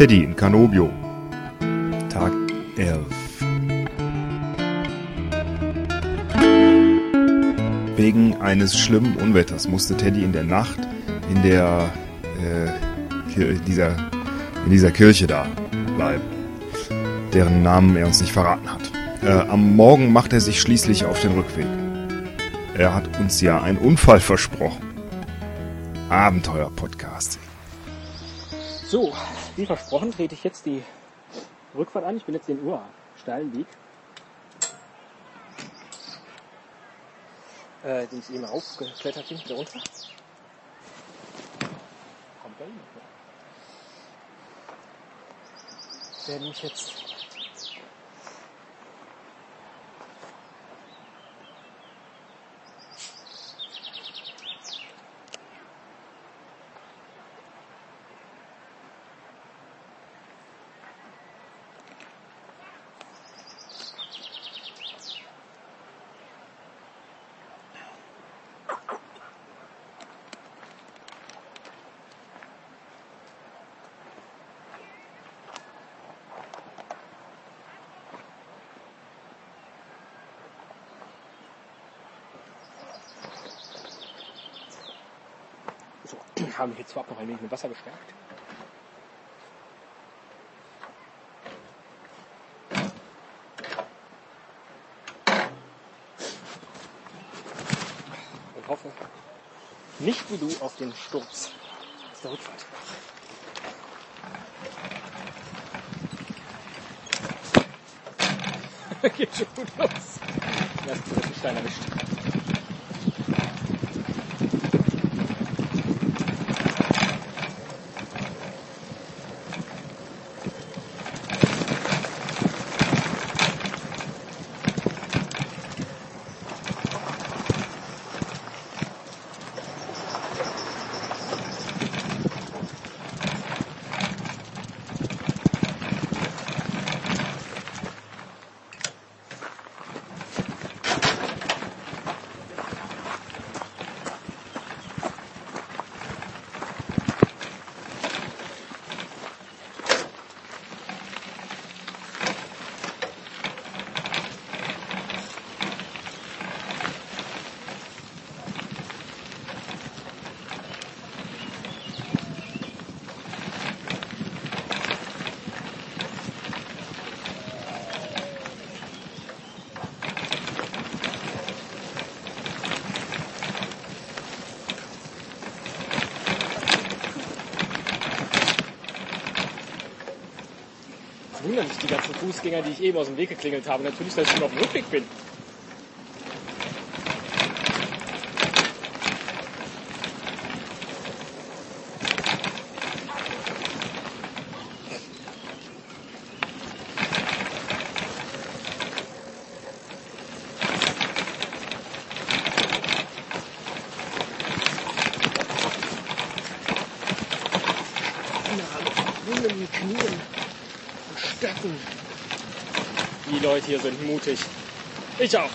Teddy in Canobio. Tag 11. Wegen eines schlimmen Unwetters musste Teddy in der Nacht in der äh, dieser, in dieser Kirche da bleiben, deren Namen er uns nicht verraten hat. Äh, am Morgen macht er sich schließlich auf den Rückweg. Er hat uns ja einen Unfall versprochen. Abenteuer-Podcast. So, wie versprochen trete ich jetzt die Rückfahrt an. Ich bin jetzt den Uhr steilen Weg, äh, den ich eben aufgeklettert bin, da runter. Kommt da hin. Ich werde mich jetzt Haben wir jetzt vorab noch ein wenig mit Wasser gestärkt. Und hoffe, nicht wie du auf den Sturz aus der Rückfahrt. Geht schon gut los. Ist ein Stein erwischt. Wundern sich die ganzen Fußgänger, die ich eben aus dem Weg geklingelt habe. Natürlich, dass ich schon auf dem Rückweg bin. Wunden, Knien und Stöcken. Die Leute hier sind mutig. Ich auch.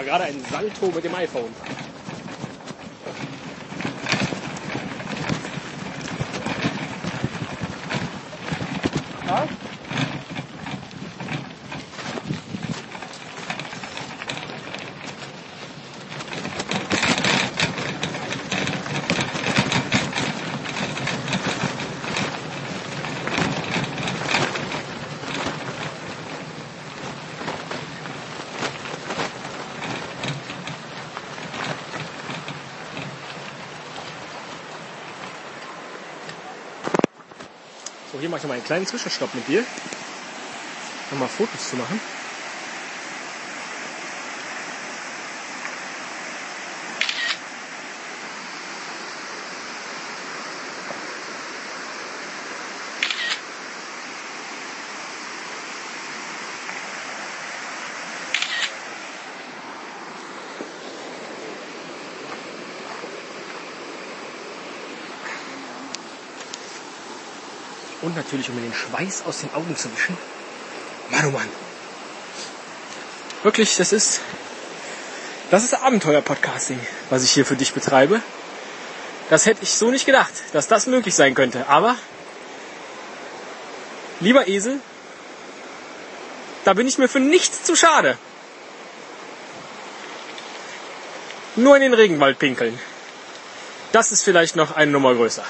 War gerade ein Salto mit dem iPhone. Ja? Mache nochmal einen kleinen Zwischenstopp mit dir. Nochmal Fotos zu machen. Und natürlich, um mir den Schweiß aus den Augen zu wischen. Mann, oh Mann. Wirklich, das ist, das ist Abenteuer-Podcasting, was ich hier für dich betreibe. Das hätte ich so nicht gedacht, dass das möglich sein könnte. Aber, lieber Esel, da bin ich mir für nichts zu schade. Nur in den Regenwald pinkeln. Das ist vielleicht noch eine Nummer größer.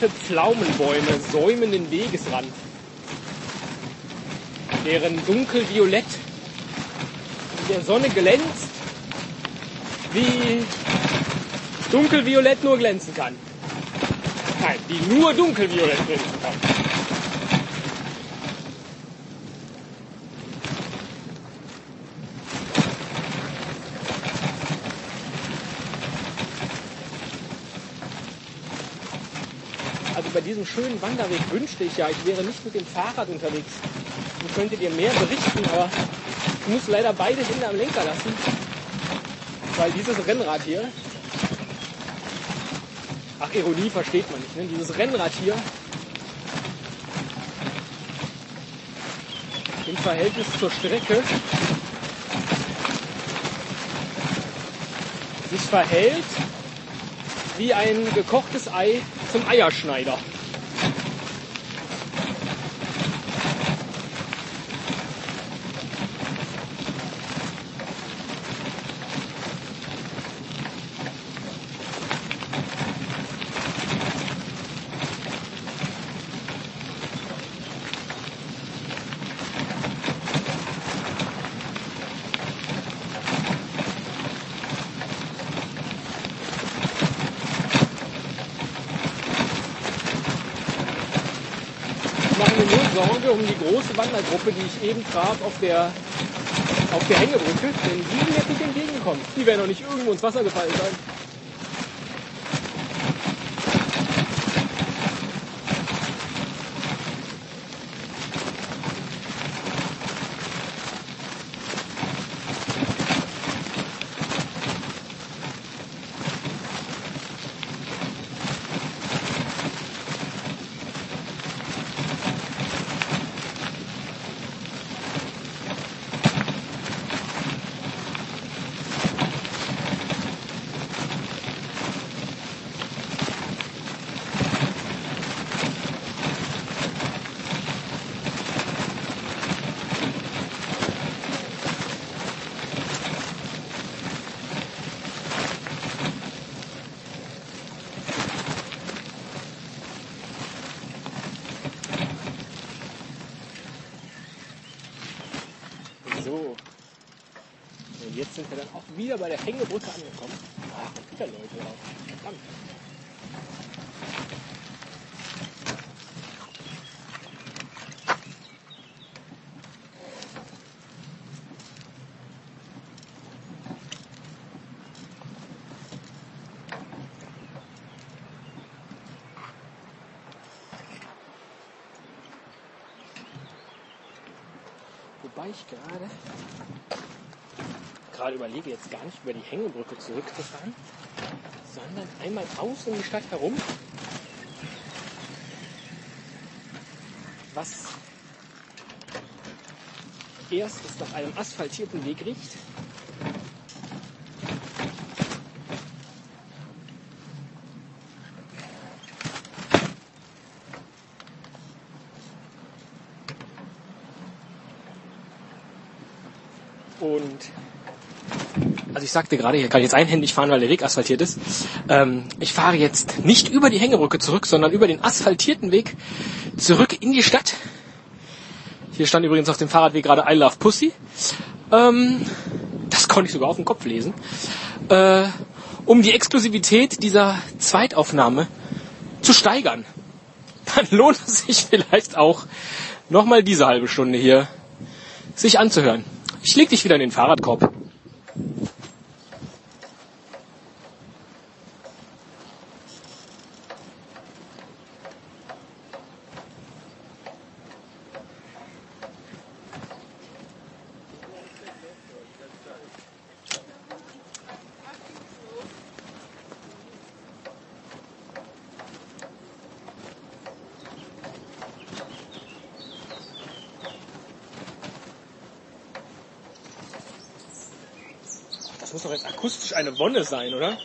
Reife Pflaumenbäume säumen den Wegesrand, deren dunkelviolett in der Sonne glänzt, wie dunkelviolett nur glänzen kann. Nein, die nur dunkelviolett glänzen kann. Diesem schönen Wanderweg wünschte ich ja, ich wäre nicht mit dem Fahrrad unterwegs und könnte dir mehr berichten, aber ich muss leider beide Hände am Lenker lassen, weil dieses Rennrad hier, ach Ironie versteht man nicht, ne? dieses Rennrad hier im Verhältnis zur Strecke sich verhält wie ein gekochtes Ei zum Eierschneider. Mir nur Sorge um die große Wandergruppe, die ich eben traf auf der, auf der Hängebrücke, denn die jetzt nicht entgegengekommen. Die werden noch nicht irgendwo ins Wasser gefallen sein. Wieder bei der Hängebrücke angekommen. Ach, da gibt ja Leute drauf. Verdammt. Wobei ich gerade gerade überlege, jetzt gar nicht über die Hängebrücke zurückzufahren, sondern einmal außen um die Stadt herum. Was erstens nach einem asphaltierten Weg riecht. Und also ich sagte gerade, hier kann ich jetzt einhändig fahren, weil der Weg asphaltiert ist. Ähm, ich fahre jetzt nicht über die Hängebrücke zurück, sondern über den asphaltierten Weg zurück in die Stadt. Hier stand übrigens auf dem Fahrradweg gerade I Love Pussy. Ähm, das konnte ich sogar auf dem Kopf lesen. Äh, um die Exklusivität dieser Zweitaufnahme zu steigern. Dann lohnt es sich vielleicht auch, nochmal diese halbe Stunde hier sich anzuhören. Ich leg dich wieder in den Fahrradkorb. Das muss doch jetzt akustisch eine Wonne sein, oder?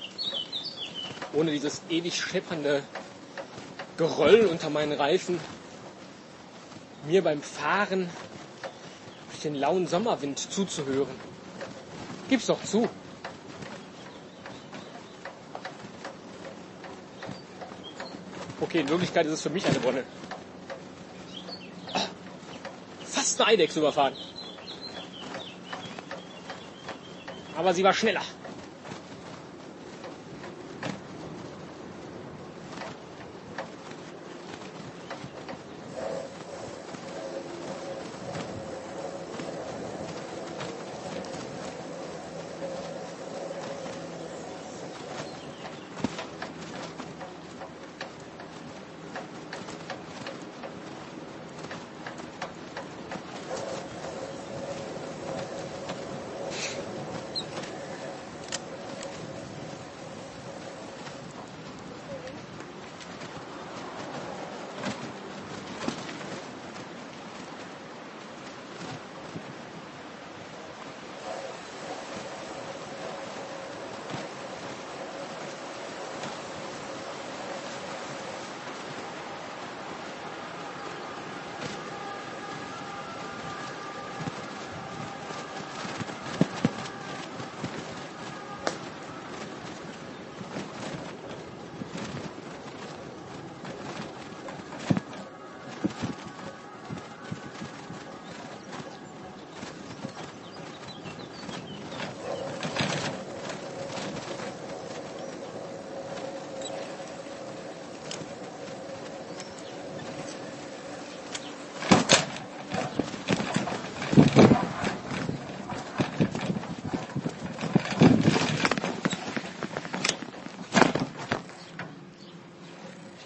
Ohne dieses ewig scheppernde Geröll unter meinen Reifen. Mir beim Fahren durch den lauen Sommerwind zuzuhören. Gib's doch zu. Okay, in Wirklichkeit ist es für mich eine Wonne. Fast eine Eidechse überfahren. Aber sie war schneller.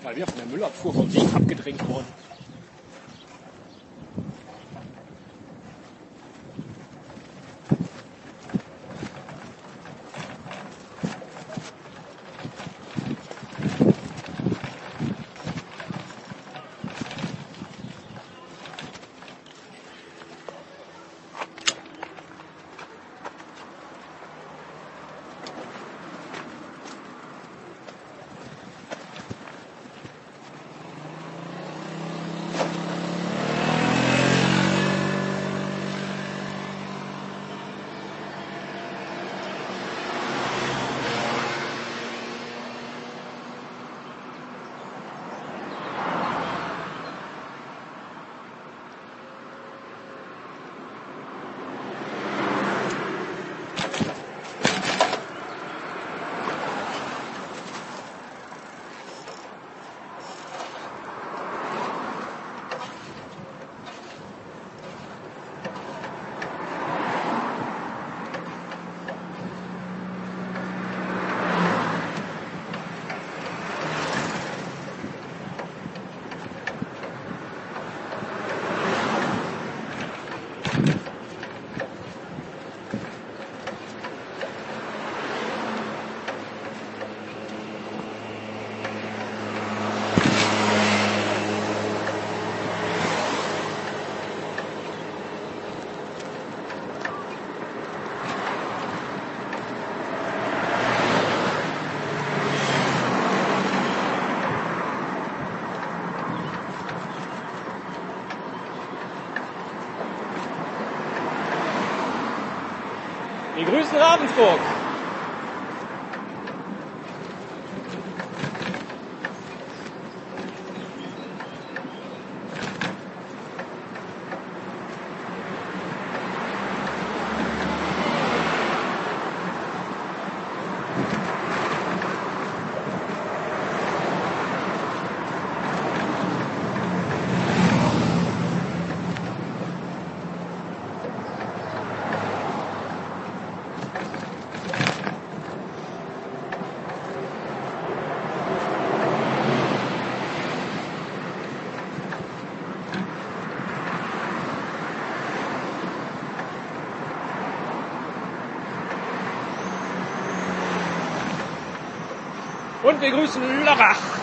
Mal wieder von der Müllabfuhr vom Weg abgedrängt worden. Grüßen Ravensburg. Und wir grüßen Lörrach.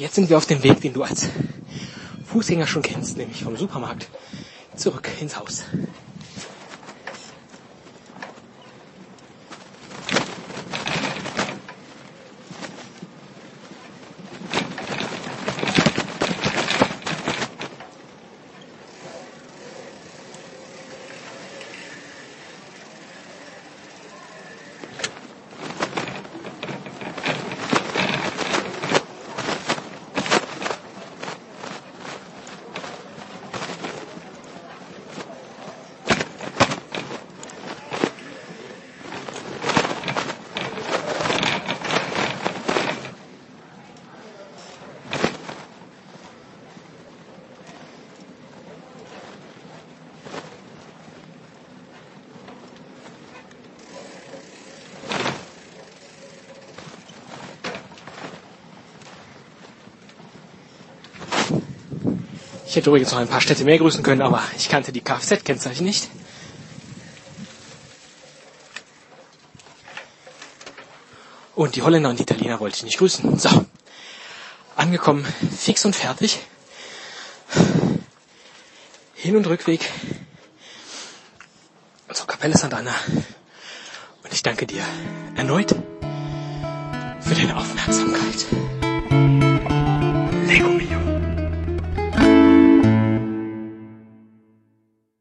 Jetzt sind wir auf dem Weg, den du als Fußgänger schon kennst, nämlich vom Supermarkt zurück ins Haus. Ich hätte übrigens noch ein paar Städte mehr grüßen können, aber ich kannte die Kfz-Kennzeichen nicht. Und die Holländer und die Italiener wollte ich nicht grüßen. So. Angekommen, fix und fertig. Hin- und Rückweg zur Kapelle Sant'Anna. Und ich danke dir erneut für deine Aufmerksamkeit.